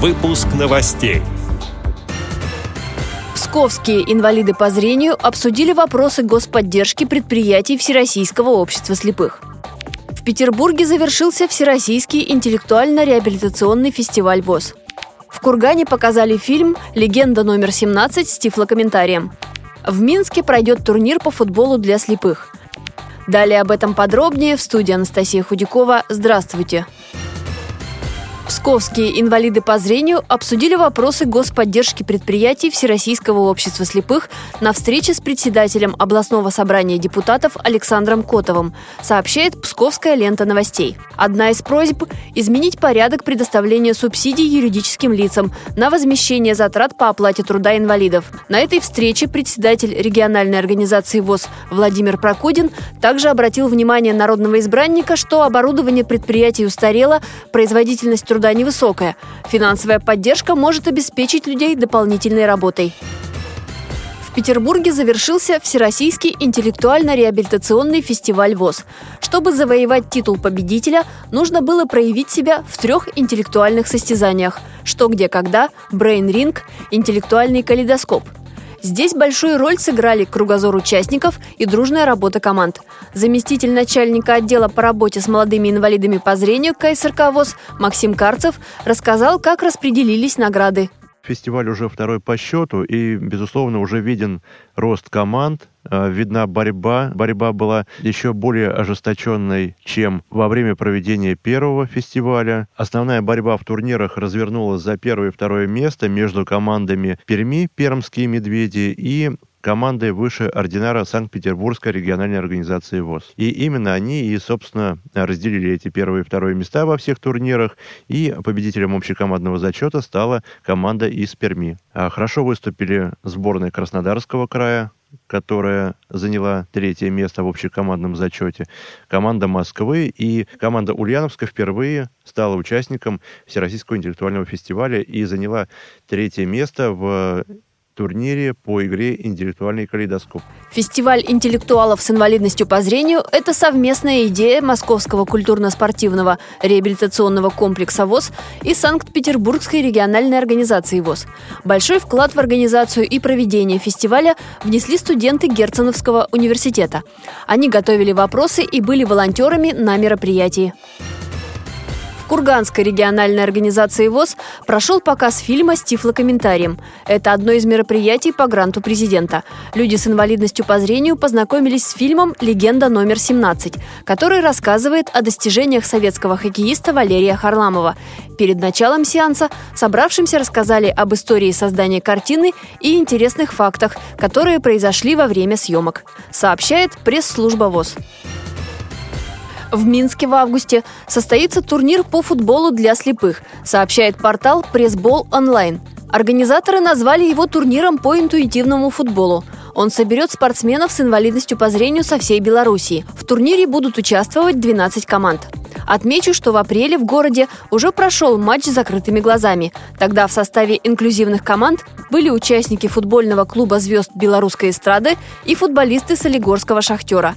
Выпуск новостей. Псковские инвалиды по зрению обсудили вопросы господдержки предприятий Всероссийского общества слепых. В Петербурге завершился Всероссийский интеллектуально-реабилитационный фестиваль ВОЗ. В Кургане показали фильм «Легенда номер 17» с тифлокомментарием. В Минске пройдет турнир по футболу для слепых. Далее об этом подробнее в студии Анастасия Худякова. Здравствуйте! Псковские инвалиды по зрению обсудили вопросы господдержки предприятий Всероссийского общества слепых на встрече с председателем областного собрания депутатов Александром Котовым, сообщает Псковская лента новостей. Одна из просьб – изменить порядок предоставления субсидий юридическим лицам на возмещение затрат по оплате труда инвалидов. На этой встрече председатель региональной организации ВОЗ Владимир Прокудин также обратил внимание народного избранника, что оборудование предприятий устарело, производительность труда труда невысокая. Финансовая поддержка может обеспечить людей дополнительной работой. В Петербурге завершился Всероссийский интеллектуально-реабилитационный фестиваль ВОЗ. Чтобы завоевать титул победителя, нужно было проявить себя в трех интеллектуальных состязаниях «Что, где, когда», «Брейн Ринг», «Интеллектуальный калейдоскоп». Здесь большую роль сыграли кругозор участников и дружная работа команд. Заместитель начальника отдела по работе с молодыми инвалидами по зрению КСРК ВОЗ Максим Карцев рассказал, как распределились награды. Фестиваль уже второй по счету, и, безусловно, уже виден рост команд, э, видна борьба. Борьба была еще более ожесточенной, чем во время проведения первого фестиваля. Основная борьба в турнирах развернулась за первое и второе место между командами Перми, Пермские медведи и командой выше ординара Санкт-Петербургской региональной организации ВОЗ. И именно они и, собственно, разделили эти первые и второе места во всех турнирах, и победителем общекомандного зачета стала команда из Перми. А хорошо выступили сборная Краснодарского края, которая заняла третье место в общекомандном зачете, команда Москвы и команда Ульяновска впервые стала участником Всероссийского интеллектуального фестиваля и заняла третье место в турнире по игре «Интеллектуальный калейдоскоп». Фестиваль интеллектуалов с инвалидностью по зрению – это совместная идея Московского культурно-спортивного реабилитационного комплекса ВОЗ и Санкт-Петербургской региональной организации ВОЗ. Большой вклад в организацию и проведение фестиваля внесли студенты Герценовского университета. Они готовили вопросы и были волонтерами на мероприятии. Курганской региональной организации ВОЗ прошел показ фильма с тифлокомментарием. Это одно из мероприятий по гранту президента. Люди с инвалидностью по зрению познакомились с фильмом «Легенда номер 17», который рассказывает о достижениях советского хоккеиста Валерия Харламова. Перед началом сеанса собравшимся рассказали об истории создания картины и интересных фактах, которые произошли во время съемок, сообщает пресс-служба ВОЗ. В Минске в августе состоится турнир по футболу для слепых, сообщает портал «Пресс-бол онлайн». Организаторы назвали его турниром по интуитивному футболу. Он соберет спортсменов с инвалидностью по зрению со всей Белоруссии. В турнире будут участвовать 12 команд. Отмечу, что в апреле в городе уже прошел матч с закрытыми глазами. Тогда в составе инклюзивных команд были участники футбольного клуба звезд белорусской эстрады и футболисты Солигорского «Шахтера».